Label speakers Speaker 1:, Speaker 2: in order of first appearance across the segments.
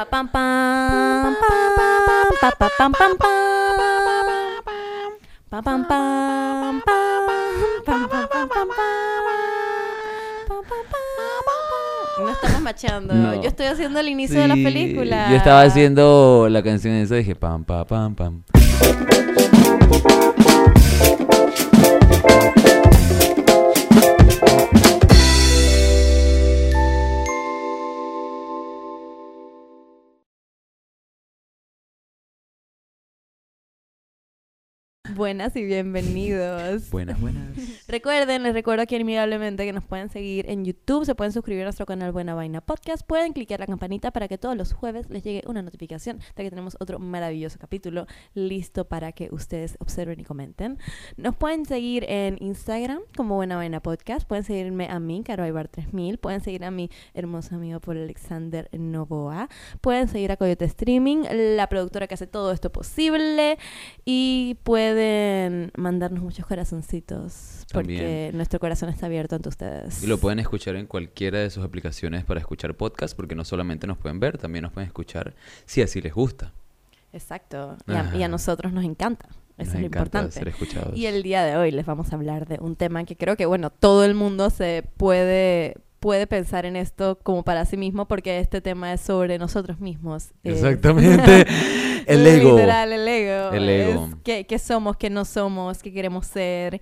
Speaker 1: Pa pam pam pam pa pa pam pam pam pa pam pam pam pam pam pam pam No estamos machando.
Speaker 2: No.
Speaker 1: Yo estoy haciendo el inicio de la
Speaker 2: Sí,
Speaker 1: película.
Speaker 2: Yo estaba haciendo la canción esa y dije pam, pam, pam, pam.
Speaker 1: Buenas y bienvenidos.
Speaker 2: Buenas, buenas.
Speaker 1: Recuerden, les recuerdo aquí amigablemente que nos pueden seguir en YouTube, se pueden suscribir a nuestro canal Buena Vaina Podcast, pueden clicar la campanita para que todos los jueves les llegue una notificación de que tenemos otro maravilloso capítulo listo para que ustedes observen y comenten. Nos pueden seguir en Instagram como Buena Vaina Podcast, pueden seguirme a mí, Caro Ibar 3000, pueden seguir a mi hermoso amigo Paul Alexander Novoa, pueden seguir a Coyote Streaming, la productora que hace todo esto posible y pueden mandarnos muchos corazoncitos porque nuestro corazón está abierto ante ustedes.
Speaker 2: Y lo pueden escuchar en cualquiera de sus aplicaciones para escuchar podcast, porque no solamente nos pueden ver, también nos pueden escuchar si así les gusta.
Speaker 1: Exacto. Y a, y a
Speaker 2: Ajá.
Speaker 1: nosotros nos encanta. Eso
Speaker 2: Nos
Speaker 1: es lo
Speaker 2: encanta
Speaker 1: importante.
Speaker 2: ser escuchados.
Speaker 1: Y el día de hoy les vamos a hablar de un tema que creo que, bueno, todo el mundo se puede, puede pensar en esto como para sí mismo porque este tema es sobre nosotros mismos. Es-
Speaker 2: Exactamente. el ego.
Speaker 1: Literal, el ego.
Speaker 2: El ego.
Speaker 1: Es qué, qué somos, qué no somos, qué queremos ser.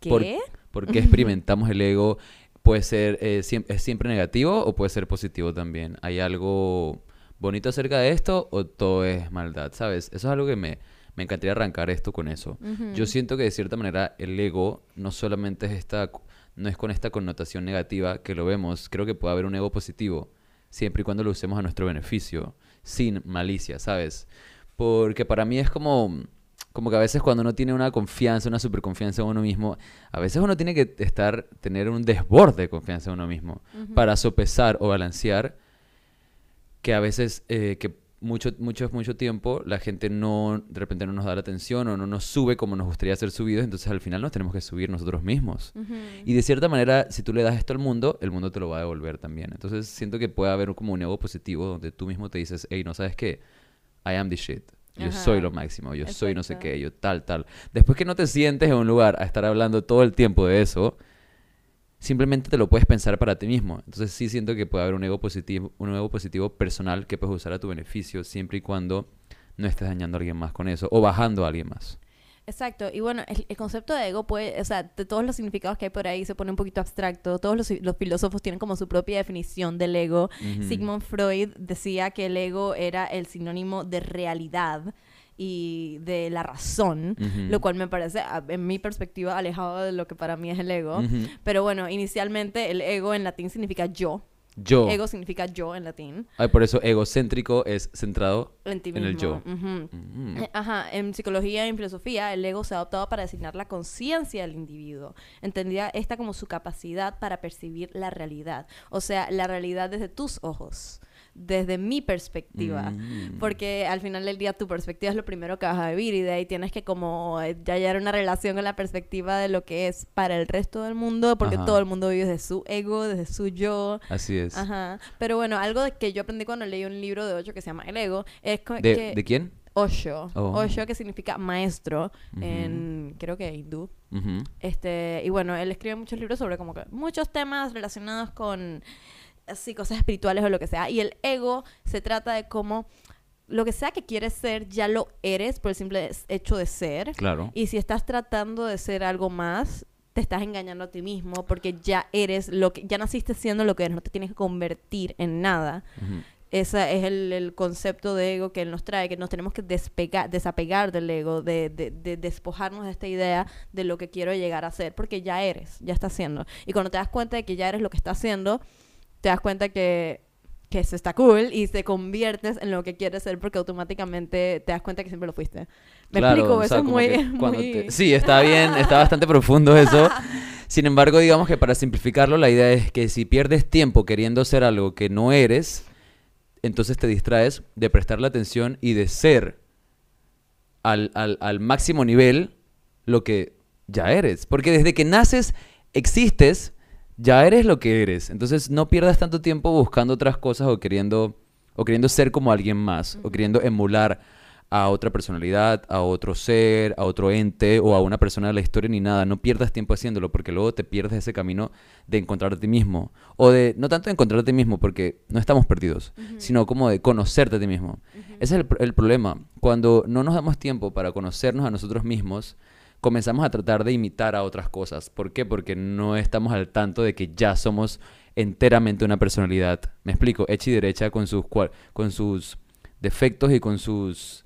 Speaker 1: ¿Qué?
Speaker 2: Por- ¿Por qué experimentamos el ego? Puede ser, eh, es siempre negativo o puede ser positivo también. ¿Hay algo bonito acerca de esto o todo es maldad? ¿Sabes? Eso es algo que me, me encantaría arrancar esto con eso. Yo siento que de cierta manera el ego no solamente es esta, no es con esta connotación negativa que lo vemos, creo que puede haber un ego positivo, siempre y cuando lo usemos a nuestro beneficio, sin malicia, ¿sabes? Porque para mí es como, como que a veces cuando uno tiene una confianza, una super confianza en uno mismo, a veces uno tiene que estar, tener un desborde de confianza en uno mismo para sopesar o balancear que a veces, eh, que mucho, mucho, mucho tiempo la gente no, de repente no nos da la atención o no nos sube como nos gustaría ser subidos, entonces al final nos tenemos que subir nosotros mismos. Y de cierta manera, si tú le das esto al mundo, el mundo te lo va a devolver también. Entonces siento que puede haber como un ego positivo donde tú mismo te dices, hey, no sabes qué, I am the shit. Yo
Speaker 1: Ajá.
Speaker 2: soy lo máximo, yo soy no sé qué, yo tal, tal. Después que no te sientes en un lugar a estar hablando todo el tiempo de eso, simplemente te lo puedes pensar para ti mismo. Entonces sí siento que puede haber un ego positivo, un ego positivo personal que puedes usar a tu beneficio siempre y cuando no estés dañando a alguien más con eso o bajando a alguien más.
Speaker 1: Exacto, y bueno, el, el concepto de ego puede, o sea, de todos los significados que hay por ahí se pone un poquito abstracto, todos los, los filósofos tienen como su propia definición del ego. Sigmund Freud decía que el ego era el sinónimo de realidad y de la razón, lo cual me parece, en mi perspectiva, alejado de lo que para mí es el ego. Pero bueno, inicialmente el ego en latín significa yo.
Speaker 2: Yo.
Speaker 1: Ego significa yo en latín.
Speaker 2: Ay, por eso egocéntrico es centrado
Speaker 1: En ti
Speaker 2: en el yo. Mm.
Speaker 1: Eh, Ajá, en psicología y en filosofía, el ego se ha adoptado para designar la conciencia del individuo. Entendía esta como su capacidad para percibir la realidad. O sea, la realidad desde tus ojos, desde mi perspectiva.
Speaker 2: Mm.
Speaker 1: Porque al final del día tu perspectiva es lo primero que vas a vivir y de ahí tienes que como eh, ya hallar una relación con la perspectiva de lo que es para el resto del mundo, porque
Speaker 2: Ajá.
Speaker 1: todo el mundo vive desde su ego, desde su yo.
Speaker 2: Así es.
Speaker 1: Ajá. Pero bueno, algo de que yo aprendí cuando leí un libro de Ocho que se llama El Ego es
Speaker 2: ¿De,
Speaker 1: que...
Speaker 2: ¿De quién?
Speaker 1: Osho.
Speaker 2: Oh.
Speaker 1: Osho que significa maestro
Speaker 2: Ujú.
Speaker 1: en, creo que hindú.
Speaker 2: Ujú.
Speaker 1: Este, y bueno, él escribe muchos libros sobre como que muchos temas relacionados con así cosas espirituales o lo que sea. Y el ego se trata de cómo lo que sea que quieres ser, ya lo eres por el simple hecho de ser.
Speaker 2: Claro.
Speaker 1: Y si estás tratando de ser algo más, te estás engañando a ti mismo porque ya eres lo que, ya naciste siendo lo que eres, no te tienes que convertir en nada. Ese es el, el concepto de ego que él nos trae, que nos tenemos que despegar, desapegar del ego, de, de- de despojarnos de esta idea de lo que quiero llegar a ser, porque ya eres, ya estás haciendo. Y cuando te das cuenta de que ya eres lo que estás haciendo, te das cuenta que, que eso está cool y te conviertes en lo que quieres ser porque automáticamente te das cuenta que siempre lo fuiste. ¿Me
Speaker 2: Claro,
Speaker 1: explico?
Speaker 2: o
Speaker 1: Eso
Speaker 2: sea,
Speaker 1: es
Speaker 2: como
Speaker 1: muy... muy-
Speaker 2: te- Sí, está bien, está bastante profundo eso. Sin embargo, digamos que para simplificarlo, la idea es que si pierdes tiempo queriendo ser algo que no eres, entonces te distraes de prestarle atención y de ser al, al- al máximo nivel lo que ya eres. Porque desde que naces, existes, ya eres lo que eres. Entonces no pierdas tanto tiempo buscando otras cosas o queriendo o queriendo ser como alguien más, o queriendo emular a otra personalidad, a otro ser, a otro ente o a una persona de la historia ni nada. No pierdas tiempo haciéndolo porque luego te pierdes ese camino de encontrarte a ti mismo. O de, no tanto de encontrarte a ti mismo porque no estamos perdidos, sino como de conocerte a ti mismo. Ese es el, el problema. Cuando no nos damos tiempo para conocernos a nosotros mismos, comenzamos a tratar de imitar a otras cosas. ¿Por qué? Porque no estamos al tanto de que ya somos enteramente una personalidad. Me explico, hecha y derecha con sus, con sus defectos y con sus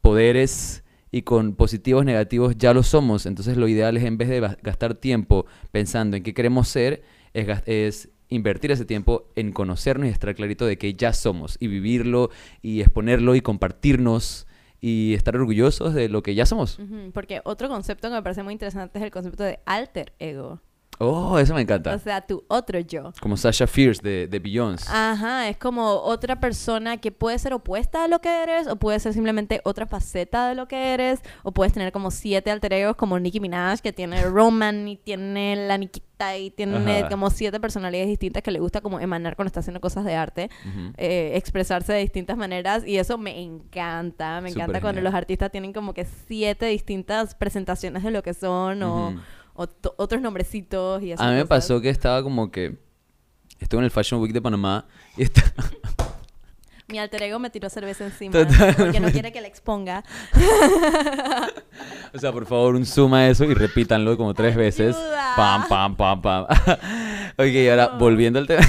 Speaker 2: poderes y con positivos, negativos, ya lo somos. Entonces lo ideal es en vez de gastar tiempo pensando en qué queremos ser, es, es invertir ese tiempo en conocernos y estar clarito de que ya somos y vivirlo y exponerlo y compartirnos y estar orgullosos de lo que ya somos.
Speaker 1: Porque otro concepto que me parece muy interesante es el concepto de alter ego.
Speaker 2: Oh, eso me encanta.
Speaker 1: O sea, tu otro yo.
Speaker 2: Como Sasha Fierce de, de Beyoncé.
Speaker 1: Ajá, es como otra persona que puede ser opuesta a lo que eres, o puede ser simplemente otra faceta de lo que eres, o puedes tener como siete alter egos como Nicki Minaj, que tiene Roman y tiene la Nikita y tiene
Speaker 2: Ajá.
Speaker 1: como siete personalidades distintas que le gusta como emanar cuando está haciendo cosas de arte, eh, expresarse de distintas maneras, y eso me encanta, me encanta cuando los artistas tienen como que siete distintas presentaciones de lo que son, o to- otros nombrecitos y esas
Speaker 2: A mí me
Speaker 1: cosas.
Speaker 2: pasó que estaba como que... Estuve en el Fashion Week de Panamá y estaba...
Speaker 1: Mi alter ego me tiró cerveza encima
Speaker 2: Totalmente.
Speaker 1: porque no quiere que la exponga.
Speaker 2: O sea, por favor, un zoom a eso y repítanlo como tres veces.
Speaker 1: Ayuda.
Speaker 2: Pam, pam, pam, pam. ok, ahora volviendo al tema.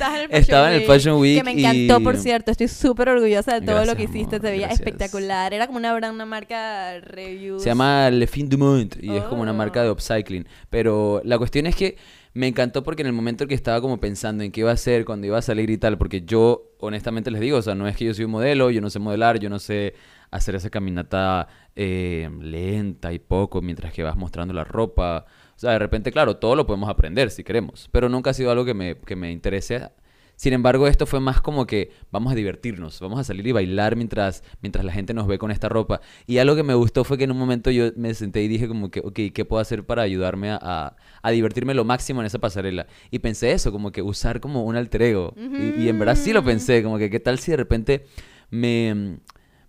Speaker 1: Estás en el
Speaker 2: Estaba en el Fashion Week
Speaker 1: Que me encantó,
Speaker 2: y-
Speaker 1: por cierto. Estoy súper orgullosa de todo lo que
Speaker 2: Gracias,
Speaker 1: hiciste.
Speaker 2: amor,
Speaker 1: Te veía
Speaker 2: gracias.
Speaker 1: espectacular. Era como una, una marca review.
Speaker 2: Se llama Le Fin du Monde y es como una
Speaker 1: Oh.
Speaker 2: marca de upcycling. Pero la cuestión es que me encantó porque en el momento en que estaba como pensando en qué iba a hacer, cuando iba a salir y tal, porque yo honestamente les digo, o sea, no es que yo soy un modelo, yo no sé modelar, yo no sé hacer esa caminata eh, lenta y poco mientras que vas mostrando la ropa. O sea, de repente, claro, todo lo podemos aprender si queremos, pero nunca ha sido algo que me, que me interese. Sin embargo, esto fue más como que vamos a divertirnos, vamos a salir y bailar mientras, mientras la gente nos ve con esta ropa. Y algo que me gustó fue que en un momento yo me senté y dije como que, ok, ¿qué puedo hacer para ayudarme a, a- a divertirme lo máximo en esa pasarela? Y pensé eso, como que usar como un alter ego. Y, y en verdad sí lo pensé, como que qué tal si de repente me,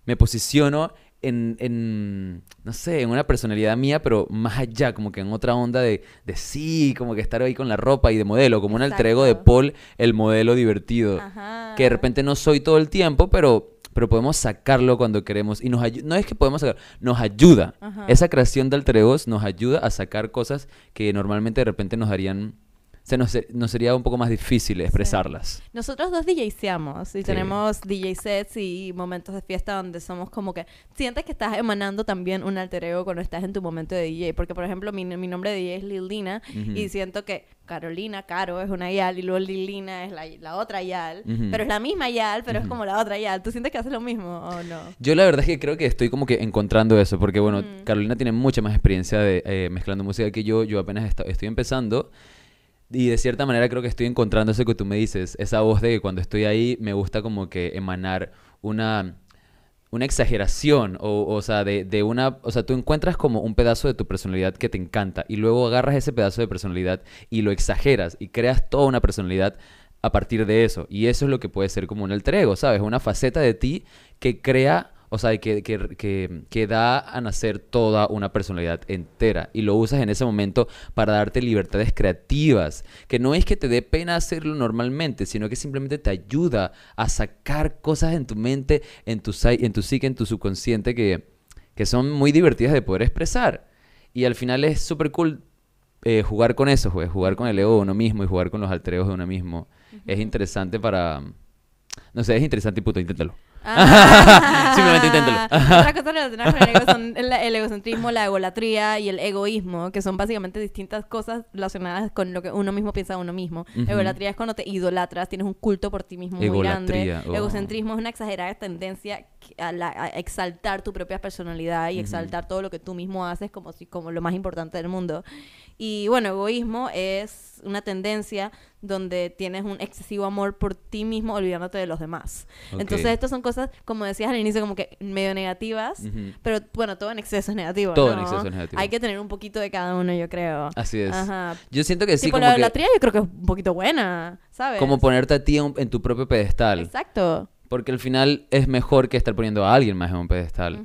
Speaker 2: me posiciono en, en, no sé, en una personalidad mía, pero más allá, como que en otra onda de, de sí, como que estar ahí con la ropa y de modelo, como un alter ego de. Paul, el modelo divertido.
Speaker 1: Ajá.
Speaker 2: Que de repente no soy todo el tiempo, pero, pero podemos sacarlo cuando queremos. Y nos no es que podemos sacar, nos ayuda.
Speaker 1: Ajá.
Speaker 2: Esa creación de alter egos nos ayuda a sacar cosas que normalmente de repente nos harían, se nos, nos sería un poco más difícil expresarlas.
Speaker 1: Nosotros dos DJseamos y
Speaker 2: Sí.
Speaker 1: tenemos DJ sets y momentos de fiesta donde somos como que sientes que estás emanando también un alter ego cuando estás en tu momento de DJ. Porque, por ejemplo, mi, mi nombre de DJ es Lilina
Speaker 2: Ujú.
Speaker 1: y siento que Carolina, Caro, es una Yal y luego Lilina es la, la otra Yal.
Speaker 2: Ujú.
Speaker 1: Pero es la misma Yal, pero es
Speaker 2: Ujú.
Speaker 1: como la otra Yal. ¿Tú sientes que haces lo mismo o no?
Speaker 2: Yo la verdad es que creo que estoy como que encontrando eso, porque bueno. Carolina tiene mucha más experiencia de eh, mezclando música que yo, yo apenas estoy empezando y de cierta manera creo que estoy encontrando eso que tú me dices, esa voz de que cuando estoy ahí me gusta como que emanar una, una exageración o, o sea, de, de una, o sea, tú encuentras como un pedazo de tu personalidad que te encanta y luego agarras ese pedazo de personalidad y lo exageras y creas toda una personalidad a partir de eso. Y eso es lo que puede ser como un alter ¿sabes? Una faceta de ti que crea, o sea, que, que, que, que da a nacer toda una personalidad entera. Y lo usas en ese momento para darte libertades creativas. Que no es que te dé pena hacerlo normalmente, sino que simplemente te ayuda a sacar cosas en tu mente, en tu, en tu psique, en tu subconsciente que, que son muy divertidas de poder expresar. Y al final es súper cool eh, jugar con eso, pues, jugar con el ego de uno mismo y jugar con los alter egos de uno mismo. Es interesante para... No sé, es interesante y puto, inténtalo.
Speaker 1: Ah.
Speaker 2: Simplemente inténtalo.
Speaker 1: Otras cosas relacionadas con el ego son el, el egocentrismo, la egolatría y el egoísmo, que son básicamente distintas cosas relacionadas con lo que uno mismo piensa de uno mismo. Egolatría es cuando te idolatras, tienes un culto por ti mismo muy grande.
Speaker 2: oh.
Speaker 1: Egocentrismo es una exagerada tendencia a, la- a exaltar tu propia personalidad y exaltar todo lo que tú mismo haces como, si, como lo más importante del mundo. Y bueno, egoísmo es una tendencia donde tienes un excesivo amor por ti mismo olvidándote de los demás. Entonces, estas son cosas, como decías al inicio, como que medio negativas, pero bueno, todo en exceso es negativo.
Speaker 2: Todo en
Speaker 1: ¿no?
Speaker 2: exceso es negativo.
Speaker 1: Hay que tener un poquito de cada uno, yo creo.
Speaker 2: Así es.
Speaker 1: Ajá.
Speaker 2: Yo siento que sí,
Speaker 1: tipo,
Speaker 2: como
Speaker 1: la
Speaker 2: que-
Speaker 1: idolatría yo creo que es un poquito buena, ¿sabes?
Speaker 2: como ponerte a ti en, en tu propio pedestal.
Speaker 1: Exacto.
Speaker 2: Porque al final es mejor que estar poniendo a alguien más en un pedestal.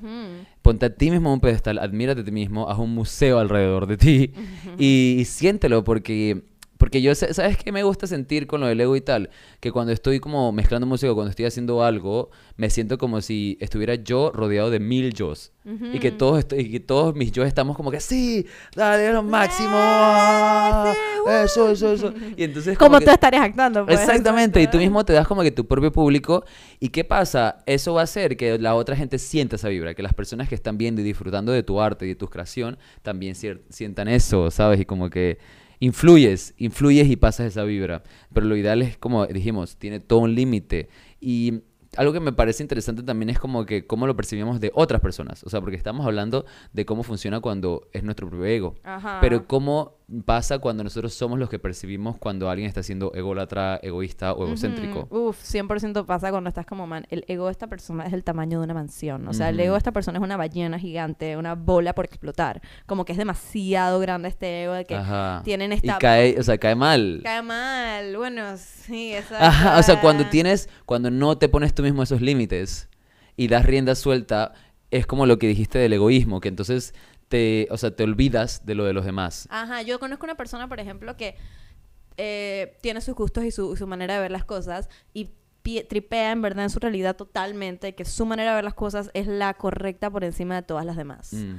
Speaker 2: Ponte a ti mismo en un pedestal, admírate a ti mismo, haz un museo alrededor de ti y, y siéntelo porque, porque yo, ¿sabes qué me gusta sentir con lo del ego y tal? Que cuando estoy como mezclando música, cuando estoy haciendo algo, me siento como si estuviera yo rodeado de mil yo's. Y que todos, y que todos mis yo estamos como que, sí, dale, lo máximo.
Speaker 1: ¡Ah,
Speaker 2: ah, Eso, eso, eso. Y entonces
Speaker 1: Como
Speaker 2: que-
Speaker 1: tú estarías actuando. Pues,
Speaker 2: Exactamente, y tú mismo te das como que tu propio público. ¿Y qué pasa? Eso va a hacer que la otra gente sienta esa vibra, que las personas que están viendo y disfrutando de tu arte y de tu creación también sientan eso, ¿sabes? Y como que influyes, influyes y pasas esa vibra. Pero lo ideal es, como dijimos, tiene todo un límite. Y algo que me parece interesante también es como que cómo lo percibimos de otras personas. O sea, porque estamos hablando de cómo funciona cuando es nuestro propio ego.
Speaker 1: Ajá.
Speaker 2: Pero cómo pasa cuando nosotros somos los que percibimos cuando alguien está siendo ególatra, egoísta o egocéntrico.
Speaker 1: Ujú. Uf, 100% pasa cuando estás como, man, el ego de esta persona es el tamaño de una mansión. O sea, el
Speaker 2: Ujú.
Speaker 1: ego de esta persona es una ballena gigante, una bola por explotar. Como que es demasiado grande este ego de que
Speaker 2: Ajá.
Speaker 1: tienen
Speaker 2: Y
Speaker 1: esta...
Speaker 2: cae, o sea, cae mal.
Speaker 1: Cae mal. Bueno, sí, exacto.
Speaker 2: Ajá, o sea, cuando tienes, cuando no te pones tú mismo esos límites y das rienda suelta, es como lo que dijiste del egoísmo, que entonces te, o sea, te olvidas de lo de los demás.
Speaker 1: Ajá, yo conozco una persona, por ejemplo, que eh, tiene sus gustos y su, su manera de ver las cosas y tripea en verdad en su realidad totalmente, que su manera de ver las cosas es la correcta por encima de todas las demás.
Speaker 2: Mm.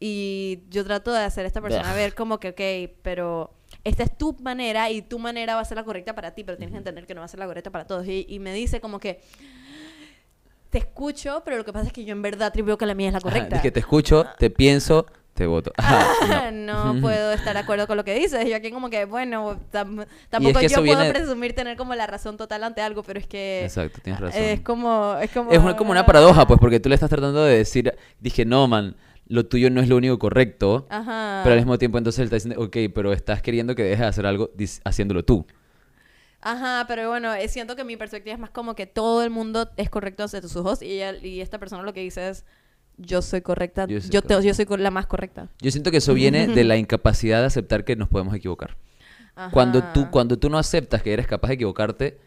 Speaker 1: Y yo trato de hacer a esta persona
Speaker 2: Ugh.
Speaker 1: ver como que, ok, pero esta es tu manera y tu manera va a ser la correcta para ti, pero tienes que entender que no va a ser la correcta para todos. Y, y me dice como que, te escucho, pero lo que pasa es que yo en verdad tripeo que la mía es la
Speaker 2: Ajá,
Speaker 1: correcta.
Speaker 2: dije, te escucho, te pienso, te voto. Ajá, no.
Speaker 1: no puedo estar de acuerdo con lo que dices. Yo aquí como que, bueno, tam- tampoco
Speaker 2: que
Speaker 1: yo puedo
Speaker 2: viene-
Speaker 1: presumir tener como la razón total ante algo, pero es que...
Speaker 2: Exacto, tienes razón.
Speaker 1: Es como... Es como,
Speaker 2: Es una- como una paradoja, pues, porque tú le estás tratando de decir, dije, no, man, lo tuyo no es lo único correcto,
Speaker 1: Ajá.
Speaker 2: pero al mismo tiempo entonces él está diciendo, ok, pero estás queriendo que dejes de hacer algo haciéndolo tú.
Speaker 1: Ajá, pero bueno, eh, siento que mi perspectiva es más como que todo el mundo es correcto ante sus ojos y, ella- y esta persona lo que dice es, yo soy correcta,
Speaker 2: Yo
Speaker 1: yo,
Speaker 2: soy
Speaker 1: te- yo soy la más correcta.
Speaker 2: Yo siento que eso viene de la incapacidad de aceptar que nos podemos equivocar. Cuando tú, cuando tú no aceptas que eres capaz de equivocarte,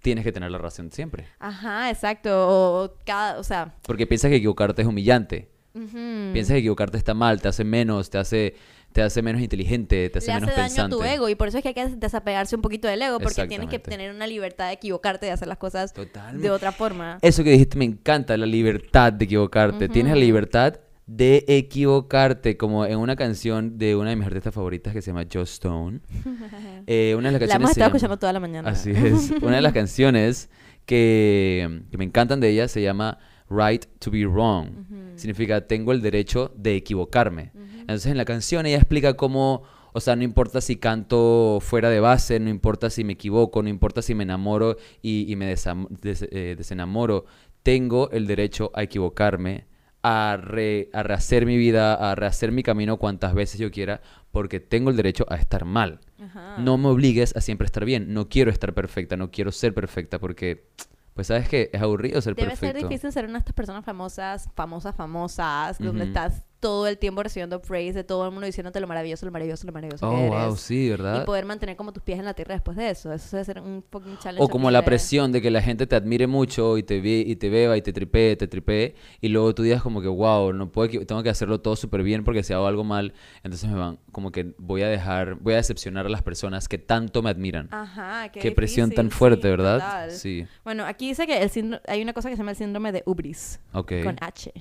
Speaker 2: tienes que tener la razón siempre.
Speaker 1: Ajá, exacto. O cada, o sea...
Speaker 2: Porque piensas que equivocarte es humillante. Piensas que equivocarte está mal, te hace menos, te hace, te hace menos inteligente, te hace
Speaker 1: le
Speaker 2: menos
Speaker 1: hace daño
Speaker 2: pensante.
Speaker 1: a tu ego y por eso es que hay que desapegarse un poquito del ego porque tienes que tener una libertad de equivocarte, de hacer las cosas
Speaker 2: Totalmente.
Speaker 1: de otra forma.
Speaker 2: Eso que dijiste me encanta, la libertad de equivocarte. Tienes la libertad de equivocarte, como en una canción de una de mis artistas favoritas que se llama Joe Stone. Eh, una de las
Speaker 1: La
Speaker 2: canciones
Speaker 1: hemos estado
Speaker 2: llama-
Speaker 1: escuchando toda la mañana.
Speaker 2: Así es. Una de las canciones que, que me encantan de ella se llama Right to be Wrong. Significa tengo el derecho de equivocarme. Entonces en la canción ella explica cómo, o sea, no importa si canto fuera de base, no importa si me equivoco, no importa si me enamoro y, y me des- eh, desenamoro, tengo el derecho a equivocarme, a, re- a rehacer mi vida, a rehacer mi camino cuantas veces yo quiera, porque tengo el derecho a estar mal. No me obligues a siempre estar bien. No quiero estar perfecta, no quiero ser perfecta porque, pues sabes que es aburrido ser
Speaker 1: Debe
Speaker 2: perfecto.
Speaker 1: ser difícil ser una de estas personas famosas, famosas, famosas, donde
Speaker 2: Ujú.
Speaker 1: estás todo el tiempo recibiendo praise de todo el mundo diciéndote lo maravilloso, lo maravilloso, lo maravilloso que
Speaker 2: Oh,
Speaker 1: eres.
Speaker 2: wow, sí,
Speaker 1: Y
Speaker 2: ¿verdad?
Speaker 1: poder mantener como tus pies en la tierra después de eso. Eso debe ser un fucking challenge.
Speaker 2: O como la presión de que la gente te admire mucho y te ve y te beba y te tripee, te tripee y luego tú digas como que wow, no puedo tengo que hacerlo todo súper bien porque si hago algo mal, entonces me van como que voy a dejar, voy a decepcionar a las personas que tanto me admiran.
Speaker 1: Ajá, qué,
Speaker 2: Qué presión tan
Speaker 1: difícil,
Speaker 2: fuerte,
Speaker 1: sí,
Speaker 2: ¿verdad?
Speaker 1: total.
Speaker 2: Sí.
Speaker 1: Bueno, aquí dice que el síndro- hay una cosa que se llama el síndrome de Ubris,
Speaker 2: Ok.
Speaker 1: con H.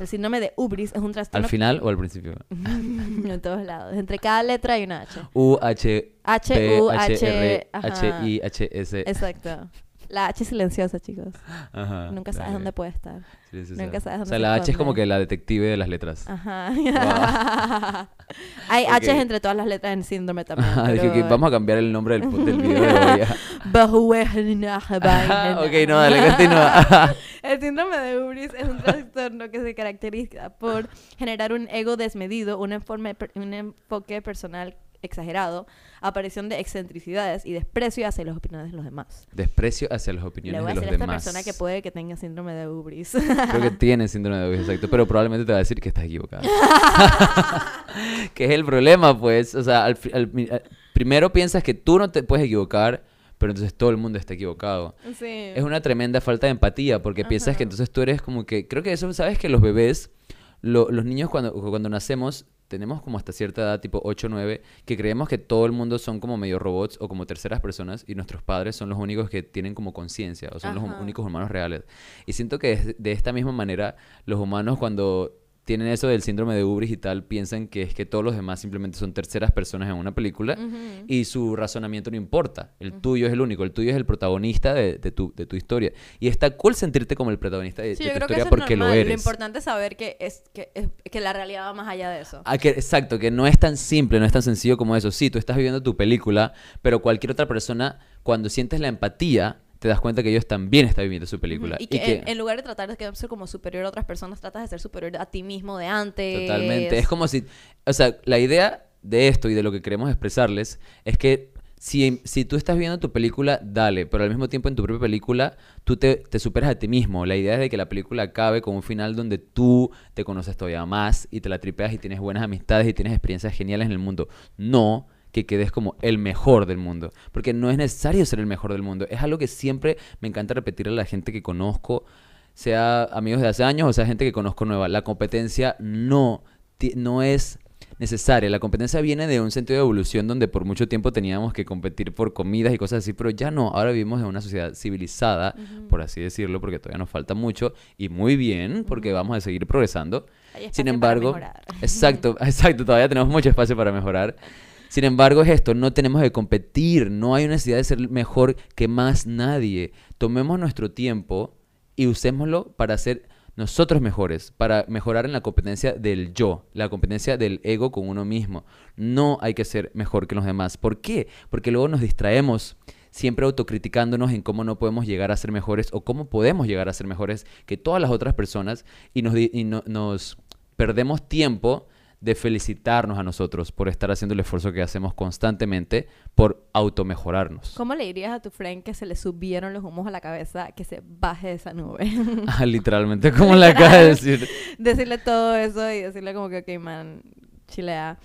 Speaker 1: El síndrome de Ubris es un
Speaker 2: ¿Al
Speaker 1: trastorno
Speaker 2: final o al principio?
Speaker 1: en todos lados. Entre cada letra hay una H.
Speaker 2: U H
Speaker 1: H, U,
Speaker 2: H.
Speaker 1: H
Speaker 2: I H S.
Speaker 1: Exacto. La H silenciosa, chicos.
Speaker 2: Ajá,
Speaker 1: Nunca sabes
Speaker 2: dale.
Speaker 1: dónde puede estar.
Speaker 2: Sí, sí,
Speaker 1: Nunca sabes
Speaker 2: O
Speaker 1: dónde
Speaker 2: sea,
Speaker 1: se
Speaker 2: la H es como que la detective de las letras.
Speaker 1: Ajá.
Speaker 2: Wow.
Speaker 1: Hay
Speaker 2: Ok.
Speaker 1: H's entre todas las letras en síndrome también.
Speaker 2: Ajá, dije vamos a cambiar el nombre del, video de hoy. Ok, no, dale, continúa.
Speaker 1: El síndrome de Ubris es un trastorno que se caracteriza por generar un ego desmedido, un enfoque personal exagerado, aparición de excentricidades y desprecio hacia las opiniones de los demás.
Speaker 2: Desprecio hacia las
Speaker 1: Le
Speaker 2: opiniones
Speaker 1: voy a
Speaker 2: de los
Speaker 1: decir a esta
Speaker 2: demás.
Speaker 1: persona que puede que tenga síndrome de Ubris.
Speaker 2: Creo que tiene síndrome de Ubris, exacto. Pero probablemente te va a decir que estás equivocada. que es el problema, pues. O sea, al al al- primero piensas que tú no te puedes equivocar, pero entonces todo el mundo está equivocado.
Speaker 1: sí.
Speaker 2: Es una tremenda falta de empatía porque piensas que
Speaker 1: Ajá.
Speaker 2: entonces tú eres como que... Creo que eso, ¿sabes? Que los bebés, lo- los niños cuando, cuando nacemos, tenemos como hasta cierta edad, tipo 8 o 9, que creemos que todo el mundo son como medio robots o como terceras personas y nuestros padres son los únicos que tienen como conciencia o son los únicos humanos reales. Y siento que de esta misma manera los humanos cuando tienen eso del síndrome de Ubris y tal, piensan que es que todos los demás simplemente son terceras personas en una película y su razonamiento no importa. El tuyo es el único, el tuyo es el protagonista de, de tu, de tu historia. Y está cool sentirte como el protagonista de,
Speaker 1: Sí,
Speaker 2: de
Speaker 1: yo
Speaker 2: tu historia porque lo eres.
Speaker 1: importante es saber que, es, que, es- que la realidad va más allá de eso.
Speaker 2: Ah, que- exacto, que no es tan simple, no es tan sencillo como eso. Sí, tú estás viviendo tu película, pero cualquier otra persona, cuando sientes la empatía, te das cuenta que ellos también están viviendo su película.
Speaker 1: Y que, En, en lugar de tratar de quedarse como superior a otras personas, tratas de ser superior a ti mismo de antes.
Speaker 2: Totalmente. Es como si, o sea, la idea de esto y de lo que queremos expresarles es que si, si tú estás viendo tu película, dale, pero al mismo tiempo en tu propia película tú te, te superas a ti mismo. La idea es de que la película acabe con un final donde tú te conoces todavía más y te la tripeas y tienes buenas amistades y tienes experiencias geniales en el mundo. No que quedes como el mejor del mundo, porque no es necesario ser el mejor del mundo. Es algo que siempre me encanta repetirle a la gente que conozco, sea amigos de hace años o sea gente que conozco nueva. La competencia no, no es necesaria. La competencia viene de un sentido de evolución donde por mucho tiempo teníamos que competir por comidas y cosas así, pero ya no. Ahora vivimos en una sociedad civilizada, por así decirlo, porque todavía nos falta mucho y muy bien, porque vamos a seguir progresando. Sin embargo, exacto, exacto, todavía tenemos mucho espacio para mejorar. Sin embargo, es esto, no tenemos que competir, no hay necesidad de ser mejor que más nadie. Tomemos nuestro tiempo y usémoslo para ser nosotros mejores, para mejorar en la competencia del yo, la competencia del ego con uno mismo. No hay que ser mejor que los demás. ¿Por qué? Porque luego nos distraemos siempre autocriticándonos en cómo no podemos llegar a ser mejores o cómo podemos llegar a ser mejores que todas las otras personas y nos, y no- nos perdemos tiempo de felicitarnos a nosotros por estar haciendo el esfuerzo que hacemos constantemente por automejorarnos.
Speaker 1: ¿Cómo le dirías a tu friend que se le subieron los humos a la cabeza que se baje de esa nube?
Speaker 2: Ah, literalmente, como le acaba de decir.
Speaker 1: decirle todo eso y decirle como que, ok, man, chilea.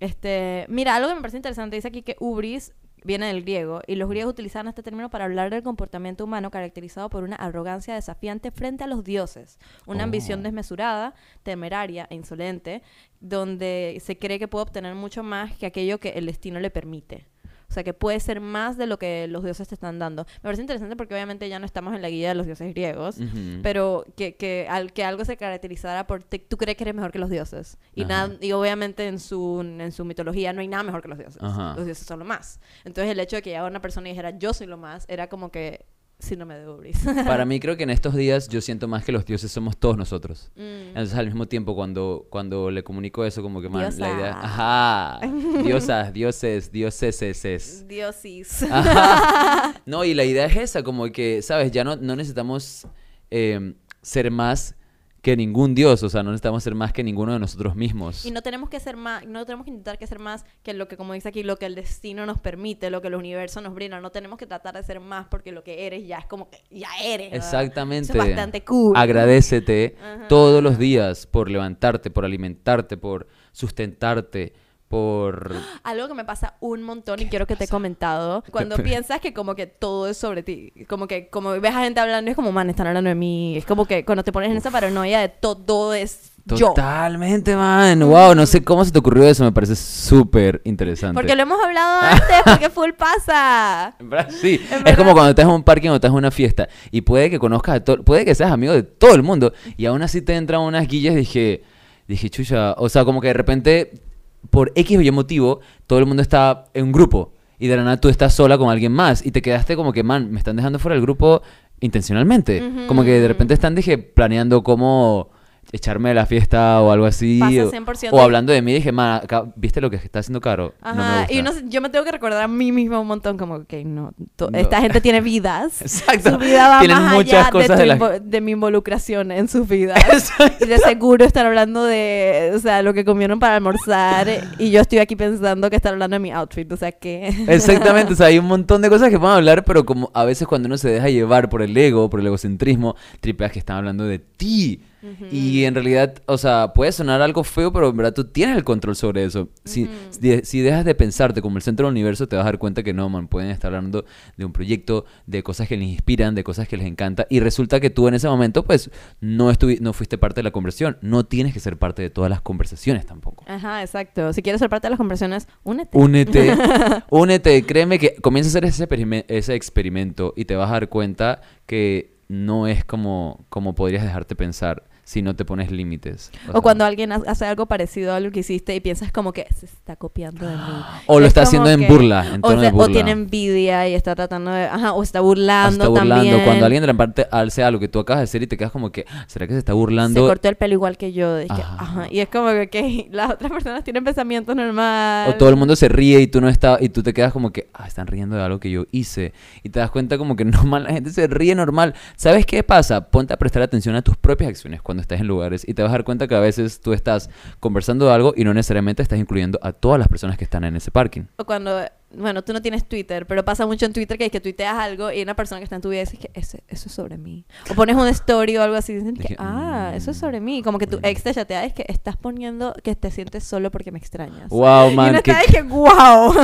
Speaker 1: Este, mira, algo que me parece interesante, dice aquí que ubris viene del griego y los griegos utilizaban este término para hablar del comportamiento humano caracterizado por una arrogancia desafiante frente a los dioses, una ambición
Speaker 2: Oh.
Speaker 1: desmesurada, temeraria e insolente, donde se cree que puede obtener mucho más que aquello que el destino le permite. O sea, que puede ser más de lo que los dioses te están dando. Me parece interesante porque obviamente ya no estamos en la guía de los dioses griegos, pero que, que, al, que algo se caracterizara por te- tú crees que eres mejor que los dioses. Y, nada, y obviamente en su, en su mitología no hay nada mejor que los dioses.
Speaker 2: Ajá.
Speaker 1: Los dioses son lo más. Entonces el hecho de que llegara una persona dijera yo soy lo más, era como que síndrome de Ubris.
Speaker 2: Para mí creo que en estos días yo siento más que los dioses somos todos nosotros.
Speaker 1: Mm.
Speaker 2: Entonces al mismo tiempo cuando, cuando le comunico eso como que man, la idea... Ajá. Diosas, dioses, dioseses.
Speaker 1: Diosis.
Speaker 2: Ajá. No, y la idea es esa, como que, ¿sabes? Ya no, no necesitamos eh, ser más que ningún dios, o sea, no necesitamos ser más que ninguno de nosotros mismos.
Speaker 1: Y no tenemos que ser más, no tenemos que intentar que ser más que lo que, como dice aquí, lo que el destino nos permite, lo que el universo nos brinda. No tenemos que tratar de ser más porque lo que eres ya es como que ya eres. ¿verdad?
Speaker 2: Exactamente.
Speaker 1: Eso es bastante cool.
Speaker 2: Agradecete
Speaker 1: Ajá.
Speaker 2: todos los días por levantarte, por alimentarte, por sustentarte, por...
Speaker 1: Algo que me pasa un montón y quiero que te he comentado. Cuando piensas que como que todo es sobre ti. Como que como ves a gente hablando es como, man, están hablando de mí. Es como que cuando te pones en esa paranoia de todo es yo.
Speaker 2: Totalmente, man. Wow, no sé cómo se te ocurrió eso, me parece súper interesante.
Speaker 1: Porque lo hemos hablado antes, porque full pasa.
Speaker 2: Sí. Es como cuando estás en un parque o estás en una fiesta y puede que conozcas a todo, puede que seas amigo de todo el mundo y aún así te entran unas guillas dije, dije, chucha, o sea, como que de repente por X o Y motivo todo el mundo está en un grupo y de la nada tú estás sola con alguien más y te quedaste como que, man, me están dejando fuera del grupo intencionalmente. Como que de repente están, dije, planeando cómo echarme de la fiesta o algo así.
Speaker 1: Pasa
Speaker 2: o-
Speaker 1: 100%
Speaker 2: O, hablando de mí, dije, ma, acá, ¿viste lo que está haciendo Caro? No me
Speaker 1: Ajá, y
Speaker 2: gusta".
Speaker 1: uno yo me tengo que recordar a mí misma un montón como, ok, no, esta gente tiene vidas.
Speaker 2: Exacto.
Speaker 1: Su vida va
Speaker 2: Tienen
Speaker 1: más
Speaker 2: muchas
Speaker 1: allá
Speaker 2: cosas
Speaker 1: de,
Speaker 2: de
Speaker 1: invo- de mi involucración en sus vidas. y de seguro están hablando de, o sea, lo que comieron para almorzar y yo estoy aquí pensando que están hablando de mi outfit, o sea, que...
Speaker 2: Exactamente, o sea, hay un montón de cosas que van a hablar, pero como a veces cuando uno se deja llevar por el ego, por el egocentrismo, tripeas que están hablando de ti. Y en realidad, o sea, puede sonar algo feo, pero en verdad tú tienes el control sobre eso. Si, si, si dejas de pensarte como el centro del universo, te vas a dar cuenta que no, man, pueden estar hablando de un proyecto, de cosas que les inspiran, de cosas que les encanta, y resulta que tú en ese momento, pues, no, no fuiste parte de la conversación. No tienes que ser parte de todas las conversaciones tampoco.
Speaker 1: Ajá, exacto. Si quieres ser parte de las conversaciones, únete.
Speaker 2: Únete, únete, créeme que comienza a hacer ese, experime- ese experimento y te vas a dar cuenta que no es como, como podrías dejarte pensar si no te pones límites.
Speaker 1: O
Speaker 2: sea,
Speaker 1: cuando alguien ha- hace algo parecido a lo que hiciste y piensas como que se está copiando de mí.
Speaker 2: O lo
Speaker 1: Es
Speaker 2: está haciendo en
Speaker 1: que-
Speaker 2: burla, en
Speaker 1: o,
Speaker 2: tono de
Speaker 1: sea, o
Speaker 2: burla.
Speaker 1: tiene envidia y está tratando de... Ajá, o está
Speaker 2: o
Speaker 1: burlando,
Speaker 2: está burlando.
Speaker 1: también.
Speaker 2: Cuando alguien de la parte hace algo que tú acabas de hacer y te quedas como que, "Ah, ¿será que se está
Speaker 1: Se
Speaker 2: burlando?
Speaker 1: cortó el pelo igual que yo. dije,
Speaker 2: Ajá.
Speaker 1: ajá. Y es como que ok, las otras personas tienen pensamientos normales.
Speaker 2: O todo el mundo se ríe y tú no estás y tú te quedas como que, ah, están riendo de algo que yo hice. Y te das cuenta como que normal, la gente se ríe normal. ¿Sabes qué pasa? Ponte a prestar atención a tus propias acciones cuando estás en lugares y te vas a dar cuenta que a veces tú estás conversando de algo y no necesariamente estás incluyendo a todas las personas que están en ese parking.
Speaker 1: O cuando, bueno, tú no tienes Twitter, pero pasa mucho en Twitter que es que tuiteas algo y una persona que está en tu vida dice que ese, eso es sobre mí. O pones una story o algo así y dicen que, ah, eso es
Speaker 2: mm,
Speaker 1: sobre mí. Como que tu ex te chatea es que estás poniendo que te sientes solo porque me extrañas.
Speaker 2: Wow,
Speaker 1: y
Speaker 2: man,
Speaker 1: uno
Speaker 2: qué,
Speaker 1: está que, wow,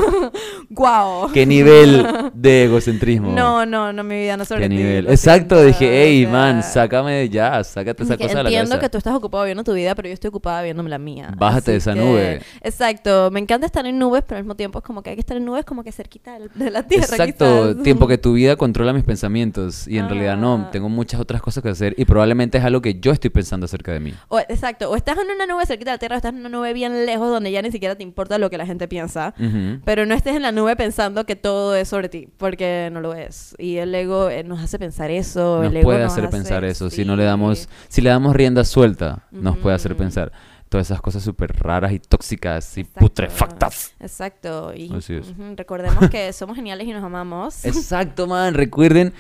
Speaker 1: wow.
Speaker 2: qué nivel de egocentrismo.
Speaker 1: No, no, no, mi vida no es sobre
Speaker 2: Qué
Speaker 1: ti,
Speaker 2: nivel. Exacto,
Speaker 1: siento,
Speaker 2: dije, hey, man, sácame de ya, sácate esa
Speaker 1: que
Speaker 2: cosa de la
Speaker 1: Entiendo
Speaker 2: cabeza.
Speaker 1: que tú estás ocupado viendo tu vida, pero yo estoy ocupada viéndome la mía.
Speaker 2: Bájate de esa nube.
Speaker 1: Exacto. Me encanta estar en nubes, pero al mismo tiempo es como que hay que estar en nubes como que cerquita de la tierra.
Speaker 2: Exacto,
Speaker 1: quizás.
Speaker 2: tiempo que tu vida controla mis pensamientos y en realidad no,
Speaker 1: Ah.
Speaker 2: tengo muchas otras cosas que hacer y probablemente es algo que yo estoy pensando acerca de mí.
Speaker 1: O, exacto. O estás en una nube cerquita de la tierra o estás en una nube bien lejos donde ya ni siquiera te importa lo que la gente piensa. Pero no estés en la nube pensando que todo es sobre ti, porque no lo es. Y el ego eh, nos hace pensar eso.
Speaker 2: Nos
Speaker 1: el ego
Speaker 2: puede
Speaker 1: nos
Speaker 2: hacer
Speaker 1: hace-
Speaker 2: pensar eso, si no le damos, si le damos rienda suelta, nos puede hacer pensar todas esas cosas súper raras y tóxicas y
Speaker 1: Exacto.
Speaker 2: putrefactas.
Speaker 1: Exacto. Y
Speaker 2: Así es.
Speaker 1: recordemos que somos geniales y nos amamos.
Speaker 2: Exacto, man, recuerden,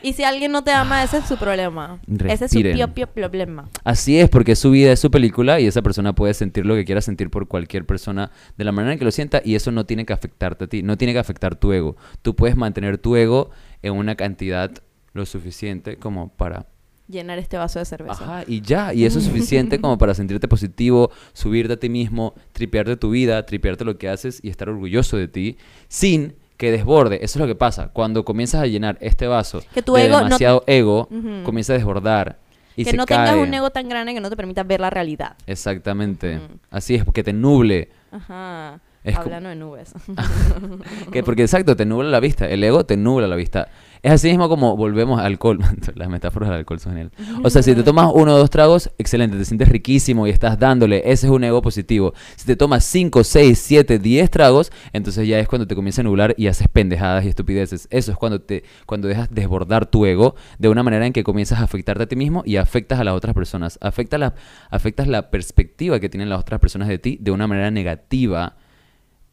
Speaker 1: Y si alguien no te ama, ese es su problema. Ese es su
Speaker 2: Respiren.
Speaker 1: propio problema.
Speaker 2: así es, porque su vida es su película y esa persona puede sentir lo que quiera sentir por cualquier persona de la manera en que lo sienta y eso no tiene que afectarte a ti, no tiene que afectar tu ego. Tú puedes mantener tu ego en una cantidad lo suficiente como para
Speaker 1: Llenar este vaso de cerveza.
Speaker 2: Ajá, y ya, y eso es suficiente como para sentirte positivo, subirte a ti mismo, tripearte tu vida, tripearte lo que haces y estar orgulloso de ti, sin que desborde. Eso es lo que pasa. Cuando comienzas a llenar este vaso
Speaker 1: Que tu
Speaker 2: de
Speaker 1: ego no-
Speaker 2: demasiado ego, comienza a desbordar y
Speaker 1: que
Speaker 2: se
Speaker 1: no
Speaker 2: cae.
Speaker 1: tengas un ego tan grande que no te permita ver la realidad.
Speaker 2: Exactamente. Así es, porque te nuble.
Speaker 1: Ajá.
Speaker 2: Es
Speaker 1: Hablando de nubes.
Speaker 2: Que porque exacto, te nubla la vista. El ego te nubla la vista. Es así mismo como volvemos al alcohol. Las metáforas del alcohol son geniales. O sea, si te tomas uno o dos tragos, excelente, te sientes riquísimo y estás dándole. Ese es un ego positivo. Si te tomas 5, 6, 7, 10 tragos, entonces ya es cuando te comienza a nublar y haces pendejadas y estupideces. Eso es cuando te cuando dejas desbordar tu ego de una manera en que comienzas a afectarte a ti mismo y afectas a las otras personas. Afecta la, afectas la perspectiva que tienen las otras personas de ti de una manera negativa.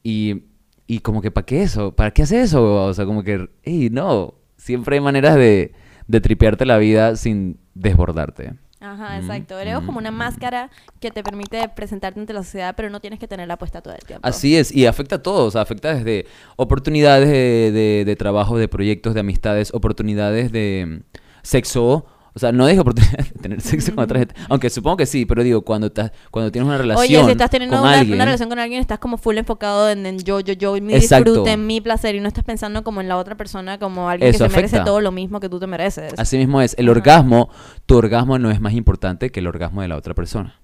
Speaker 2: Y, y como que, ¿para qué eso? ¿Para qué haces eso? O sea, como que, hey, no. Siempre hay maneras de, de tripearte la vida sin desbordarte.
Speaker 1: Ajá, exacto. El ego es como una máscara que te permite presentarte ante la sociedad, pero no tienes que tenerla puesta todo el tiempo.
Speaker 2: Así es, y afecta a todos, o sea, afecta desde oportunidades de, de, de trabajo, de proyectos, de amistades, oportunidades de sexo. O sea, no dejo oportunidad de tener sexo con otra gente. Aunque supongo que sí, pero digo, cuando, estás cuando tienes una relación
Speaker 1: Oye, si estás teniendo
Speaker 2: con
Speaker 1: una,
Speaker 2: alguien...
Speaker 1: una relación con alguien, estás como full enfocado en, en yo, yo, yo, mi
Speaker 2: Exacto.
Speaker 1: disfrute, en mi placer, y no estás pensando como en la otra persona, como alguien
Speaker 2: Eso
Speaker 1: que se merece todo lo mismo que tú te mereces.
Speaker 2: Así mismo es, el
Speaker 1: Ajá.
Speaker 2: orgasmo, tu orgasmo no es más importante que el orgasmo de la otra persona.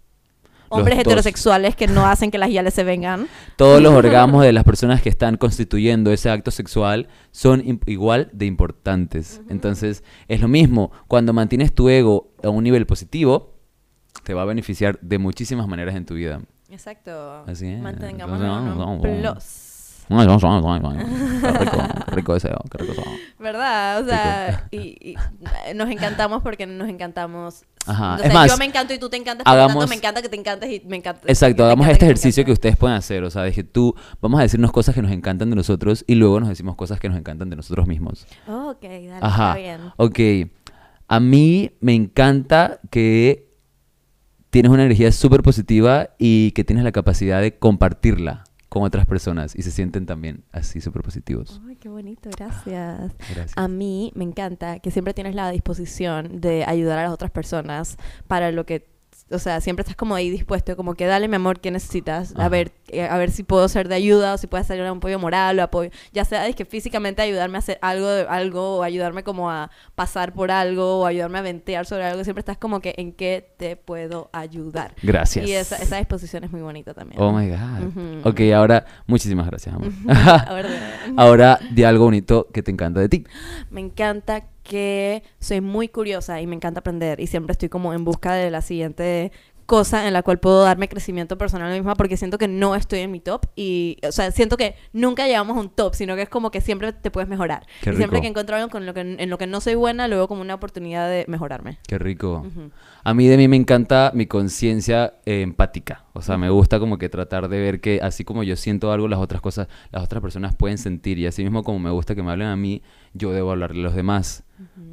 Speaker 1: Hombres
Speaker 2: los
Speaker 1: heterosexuales que no hacen que las yales se vengan.
Speaker 2: Todos los orgasmos de las personas que están constituyendo ese acto sexual son igual de importantes. Entonces, es lo mismo. Cuando mantienes tu ego a un nivel positivo, te va a beneficiar de muchísimas maneras en tu vida.
Speaker 1: Exacto.
Speaker 2: Así es. Qué rico, rico deseo, rico deseo.
Speaker 1: ¿Verdad? O sea, y, y, eh, nos encantamos porque nos encantamos
Speaker 2: Ajá.
Speaker 1: O
Speaker 2: es
Speaker 1: sea,
Speaker 2: más,
Speaker 1: yo me encanto y tú te encantas, por lo tanto
Speaker 2: hagamos-
Speaker 1: me encanta que te encantes y me encanta.
Speaker 2: Exacto, hagamos este
Speaker 1: que
Speaker 2: ejercicio que ustedes pueden hacer. O sea, dije tú, vamos a decirnos cosas que nos encantan de nosotros y luego nos decimos cosas que nos encantan de nosotros mismos.
Speaker 1: Oh, ok, dale,
Speaker 2: Ajá.
Speaker 1: está bien.
Speaker 2: Ok. A mí me encanta que tienes una energía súper positiva y que tienes la capacidad de compartirla con otras personas y se sienten también así súper positivos.
Speaker 1: Ay, qué bonito, gracias.
Speaker 2: Gracias.
Speaker 1: A mí me encanta que siempre tienes la disposición de ayudar a las otras personas para lo que, o sea, siempre estás como ahí dispuesto, como que dale mi amor, ¿qué necesitas? A ver, eh, a ver si puedo ser de ayuda o si puedes ser un apoyo moral o apoyo, ya sea es que físicamente ayudarme a hacer algo, algo o ayudarme como a pasar por algo o ayudarme a ventear sobre algo, siempre estás como que en qué te puedo ayudar.
Speaker 2: Gracias.
Speaker 1: Y esa, esa disposición es muy bonita también.
Speaker 2: Oh my God.
Speaker 1: Ujú.
Speaker 2: Ok, ahora, muchísimas gracias, amor.
Speaker 1: A ver, de-
Speaker 2: ahora, di algo bonito que te encanta de ti.
Speaker 1: Me encanta que soy muy curiosa y me encanta aprender y siempre estoy como en busca de la siguiente cosa en la cual puedo darme crecimiento personal a mí misma porque siento que no estoy en mi top y, o sea, siento que nunca llegamos a un top, sino que es como que siempre te puedes mejorar.
Speaker 2: Qué
Speaker 1: y siempre
Speaker 2: rico.
Speaker 1: que encuentro algo con lo que, en lo que no soy buena, lo veo como una oportunidad de mejorarme.
Speaker 2: Qué rico. A mí de mí me encanta mi conciencia eh, empática. O sea, me gusta como que tratar de ver que así como yo siento algo, las otras cosas, las otras personas pueden sentir. Y así mismo como me gusta que me hablen a mí, yo debo hablarle a los demás.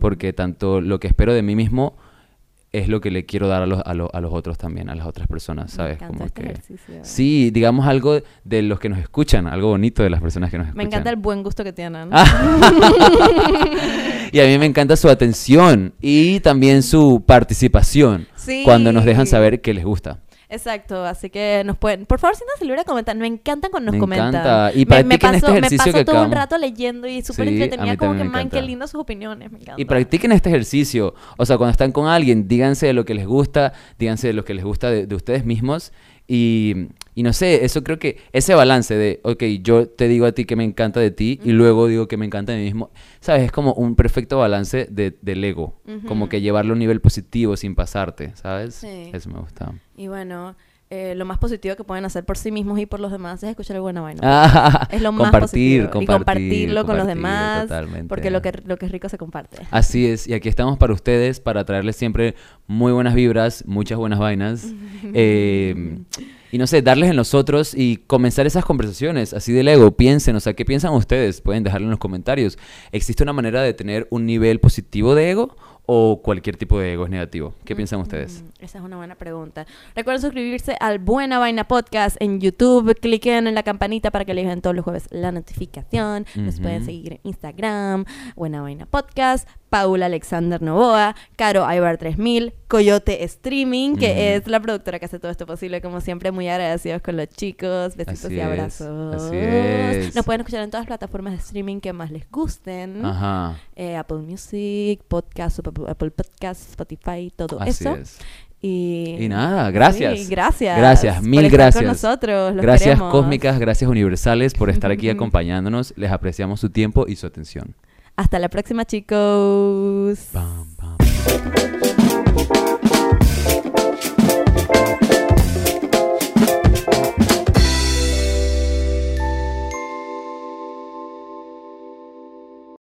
Speaker 2: Porque tanto lo que espero de mí mismo es lo que le quiero dar a los, a, lo- a los otros también, a las otras personas, ¿sabes? Como
Speaker 1: este
Speaker 2: que...
Speaker 1: ejercicio.
Speaker 2: Sí, digamos algo de los que nos escuchan, algo bonito de las personas que nos escuchan.
Speaker 1: Me encanta el buen gusto que tienen.
Speaker 2: Y a mí me encanta su atención y también su participación
Speaker 1: Sí.
Speaker 2: cuando nos dejan saber que les gusta.
Speaker 1: Exacto, así que nos pueden, por favor, si nos libre comentar, me encantan cuando nos
Speaker 2: Me
Speaker 1: comentan.
Speaker 2: encanta. Y
Speaker 1: me, me
Speaker 2: practiquen este
Speaker 1: paso, me
Speaker 2: ejercicio
Speaker 1: paso
Speaker 2: que
Speaker 1: todo un rato leyendo y súper
Speaker 2: Sí, a
Speaker 1: entretenida, como que man, qué lindas sus opiniones, me encanta.
Speaker 2: Y practiquen este ejercicio. O sea, cuando están con alguien, díganse de lo que les gusta, díganse de lo que les gusta de, de ustedes mismos. Y, y no sé, eso creo que ese balance de, ok, yo te digo a ti que me encanta de ti y luego digo que me encanta de mí mismo, ¿sabes? Es como un perfecto balance de, del ego. Como que llevarlo a un nivel positivo sin pasarte, ¿sabes?
Speaker 1: Sí.
Speaker 2: Eso me gusta.
Speaker 1: Y bueno, eh, lo más positivo que pueden hacer por sí mismos y por los demás es escuchar buena vaina.
Speaker 2: Ah,
Speaker 1: es lo más
Speaker 2: compartir,
Speaker 1: positivo. y
Speaker 2: compartir,
Speaker 1: compartirlo con los demás.
Speaker 2: totalmente.
Speaker 1: Porque lo que, lo que es rico se comparte.
Speaker 2: Así es, y aquí estamos para ustedes, para traerles siempre muy buenas vibras, muchas buenas vainas. eh, y no sé, darles en nosotros y comenzar esas conversaciones así del ego. Piensen, o sea, ¿qué piensan ustedes? Pueden dejarlo en los comentarios. ¿Existe una manera de tener un nivel positivo de ego o cualquier tipo de ego es negativo? ¿Qué piensan ustedes?
Speaker 1: Mm, Esa es una buena pregunta. Recuerden suscribirse al Buena Vaina Podcast en YouTube. Cliquen en la campanita para que les lleguen todos los jueves la notificación. Nos pueden seguir en Instagram, Buena Vaina Podcast, Paula Alexander Novoa, Caro Aybar 3000, Coyote Streaming, que es la productora que hace todo esto posible. Como siempre, muy agradecidos con los chicos. Besitos
Speaker 2: Así
Speaker 1: y
Speaker 2: es,
Speaker 1: abrazos.
Speaker 2: así es.
Speaker 1: Nos pueden escuchar en todas las plataformas de streaming que más les gusten.
Speaker 2: Ajá,
Speaker 1: Eh, Apple Music, Podcast, Apple Apple Podcast, Spotify, todo
Speaker 2: así
Speaker 1: eso.
Speaker 2: es.
Speaker 1: Y,
Speaker 2: Y nada, gracias.
Speaker 1: Sí, gracias.
Speaker 2: Gracias,
Speaker 1: por
Speaker 2: mil
Speaker 1: estar
Speaker 2: gracias.
Speaker 1: Con nosotros, los
Speaker 2: Gracias
Speaker 1: queremos.
Speaker 2: cósmicas, gracias universales por estar aquí acompañándonos. Les apreciamos su tiempo y su atención.
Speaker 1: Hasta la próxima, chicos.